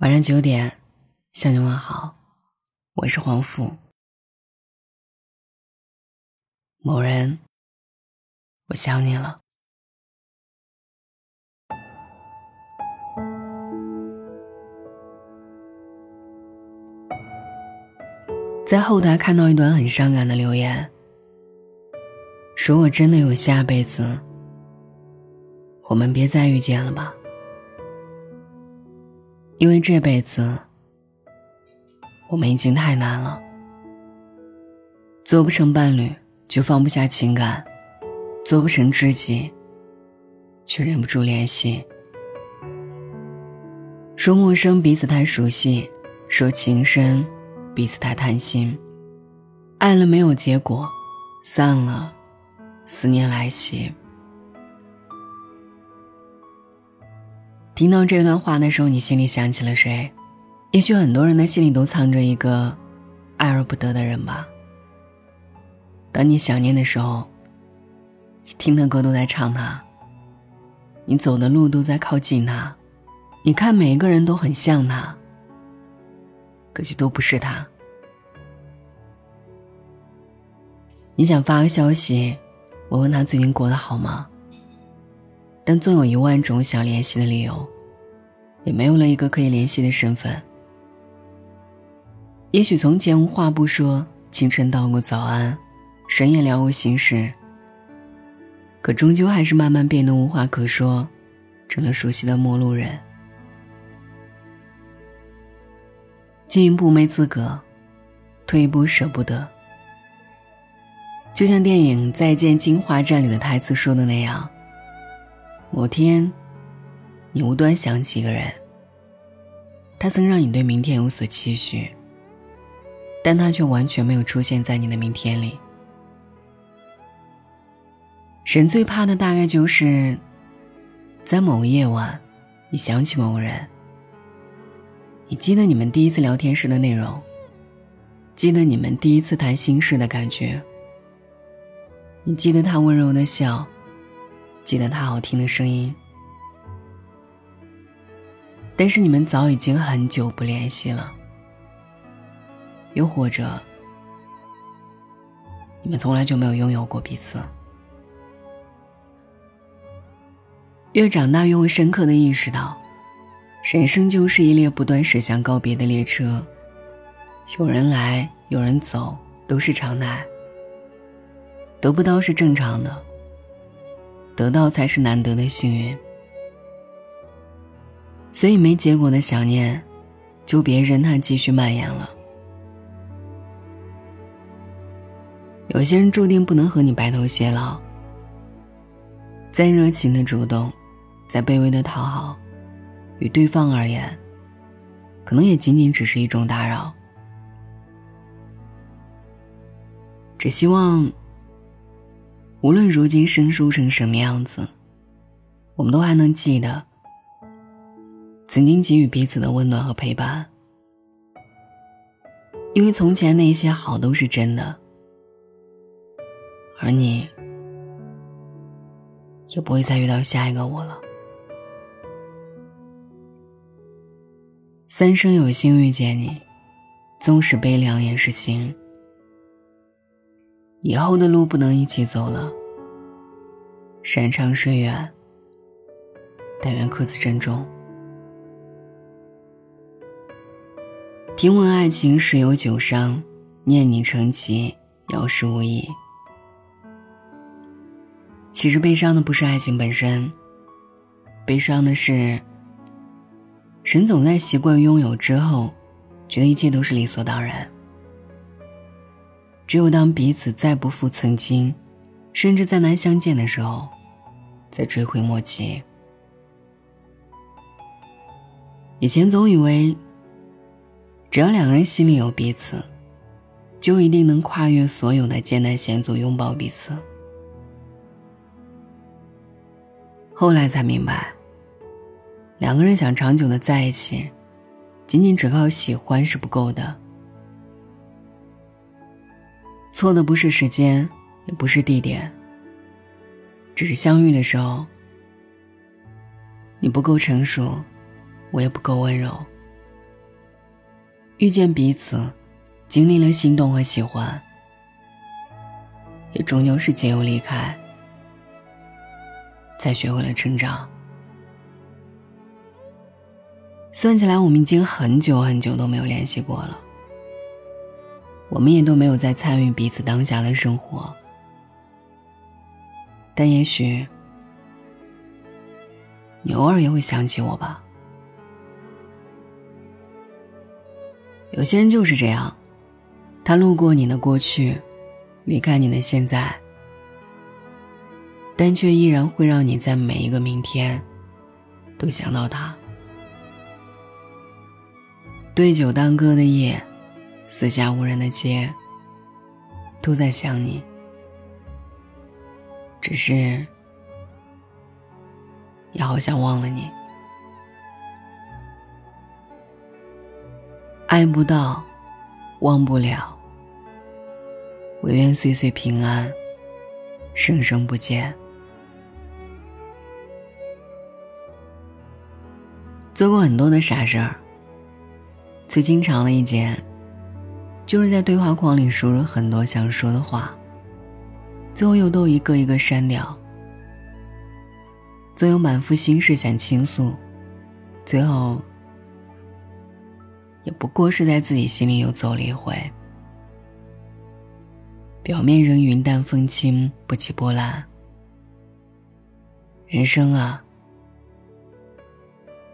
晚上九点，向你问好，我是黄甫。某人，我想你了。在后台看到一段很伤感的留言，说我真的有下辈子，我们别再遇见了吧。因为这辈子，我们已经太难了，做不成伴侣就放不下情感，做不成知己却忍不住联系。说陌生彼此太熟悉，说情深彼此太贪心，爱了没有结果，散了，思念来袭。听到这段话的时候，你心里想起了谁？也许很多人的心里都藏着一个爱而不得的人吧。当你想念的时候，听的歌都在唱他，你走的路都在靠近他，你看每一个人都很像他，可惜都不是他。你想发个消息，我问他最近过得好吗？但总有一万种想联系的理由，也没有了一个可以联系的身份。也许从前无话不说，清晨道过早安，深夜聊过心事。可终究还是慢慢变得无话可说，成了熟悉的陌路人。进一步没资格，退一步舍不得。就像电影《再见金华站》里的台词说的那样。某天，你无端想起一个人，他曾让你对明天有所期许，但他却完全没有出现在你的明天里。人最怕的大概就是，在某个夜晚，你想起某人，你记得你们第一次聊天时的内容，记得你们第一次谈心事的感觉，你记得他温柔的笑。记得他好听的声音，但是你们早已经很久不联系了，又或者你们从来就没有拥有过彼此。越长大，越会深刻的意识到，人生就是一列不断驶向告别的列车，有人来，有人走，都是常态。得不到是正常的。得到才是难得的幸运，所以没结果的想念，就别任它继续蔓延了。有些人注定不能和你白头偕老，再热情的主动，再卑微的讨好，与对方而言，可能也仅仅只是一种打扰。只希望。无论如今生疏成什么样子，我们都还能记得曾经给予彼此的温暖和陪伴。因为从前那些好都是真的，而你也不会再遇到下一个我了。三生有幸遇见你，纵使悲凉也是心。以后的路不能一起走了，山长水远，但愿各自珍重。听闻爱情时有九伤，念你成疾，有时无益。其实悲伤的不是爱情本身，悲伤的是，人总在习惯拥有之后，觉得一切都是理所当然。只有当彼此再不复曾经，甚至再难相见的时候，才追悔莫及。以前总以为，只要两个人心里有彼此，就一定能跨越所有的艰难险阻，拥抱彼此。后来才明白，两个人想长久的在一起，仅仅只靠喜欢是不够的。错的不是时间，也不是地点，只是相遇的时候，你不够成熟，我也不够温柔，遇见彼此，经历了心动和喜欢，也终究是结由离开，才学会了成长。算起来，我们已经很久很久都没有联系过了，我们也都没有再参与彼此当下的生活。但也许，你偶尔也会想起我吧。有些人就是这样，他路过你的过去，离开你的现在，但却依然会让你在每一个明天，都想到他。对酒当歌的夜，四下无人的街，都在想你。只是，也好想忘了你。爱不到，忘不了。唯愿岁岁平安，生生不见。做过很多的傻事儿。最经常的一件，就是在对话框里输入很多想说的话，最后又都一个一个删掉。总有满腹心事想倾诉，最后也不过是在自己心里又走了一回。表面仍云淡风轻，不起波澜。人生啊，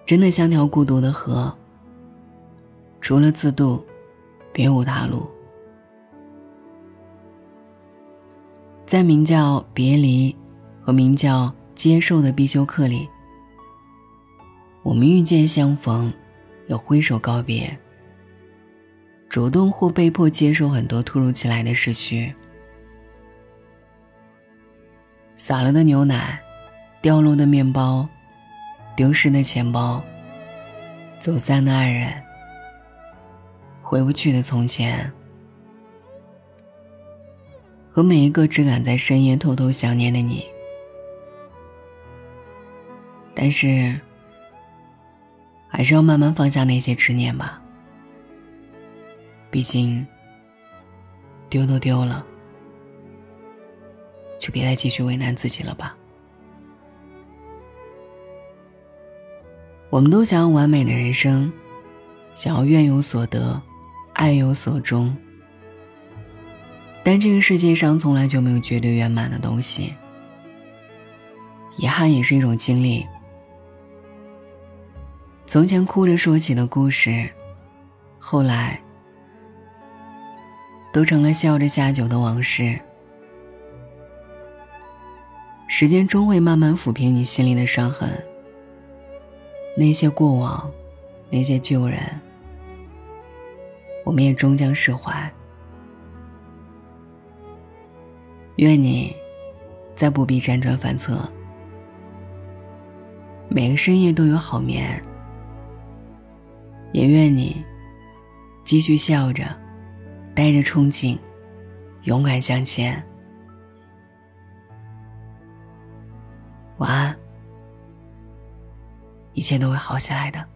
真的像条孤独的河。除了自渡，别无他路。在名叫别离和名叫接受的必修课里，我们遇见相逢，又挥手告别。主动或被迫接受很多突如其来的失去，洒了的牛奶，掉落的面包，丢失的钱包，走散的爱人。回不去的从前，和每一个只敢在深夜偷偷想念的你，但是，还是要慢慢放下那些执念吧。毕竟，丢都丢了，就别再继续为难自己了吧。我们都想要完美的人生，想要愿有所得。爱有所终，但这个世界上从来就没有绝对圆满的东西。遗憾也是一种经历。从前哭着说起的故事，后来都成了笑着下酒的往事。时间终会慢慢抚平你心里的伤痕，那些过往，那些旧人。我们也终将释怀。愿你，再不必辗转反侧，每个深夜都有好眠。也愿你，继续笑着，带着憧憬，勇敢向前。晚安，一切都会好起来的。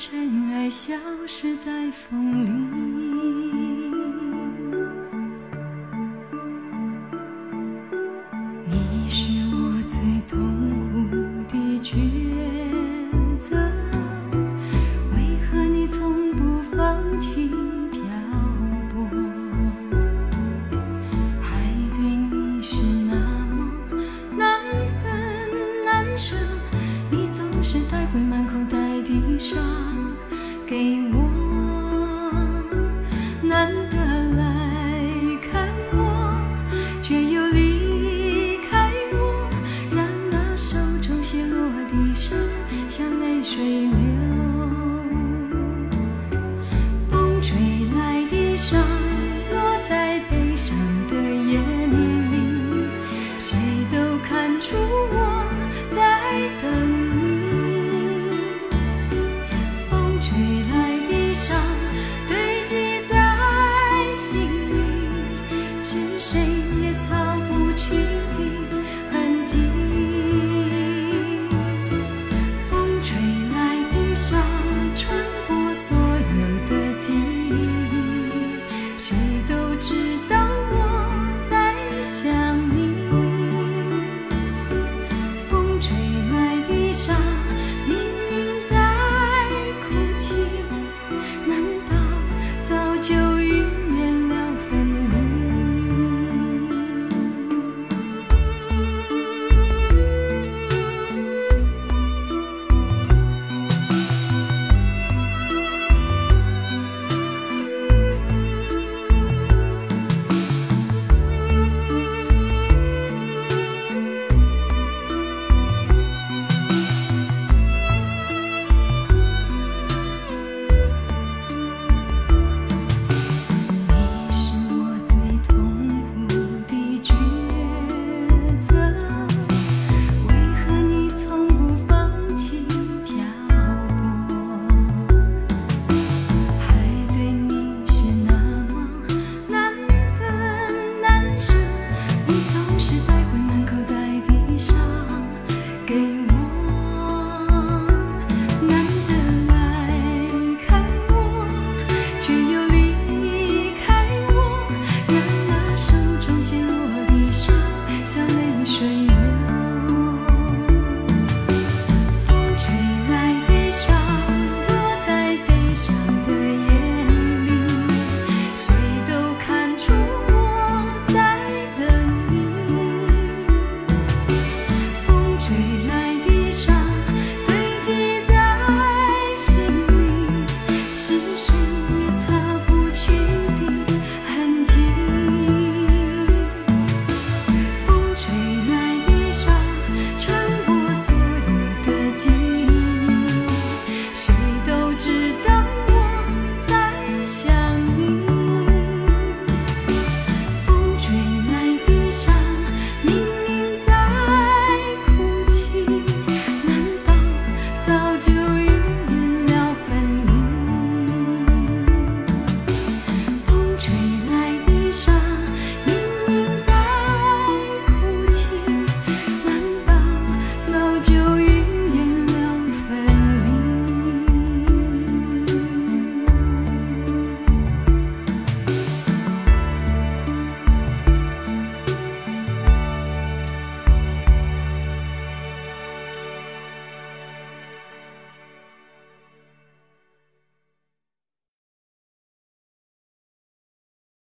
尘埃，消失在风里。dream.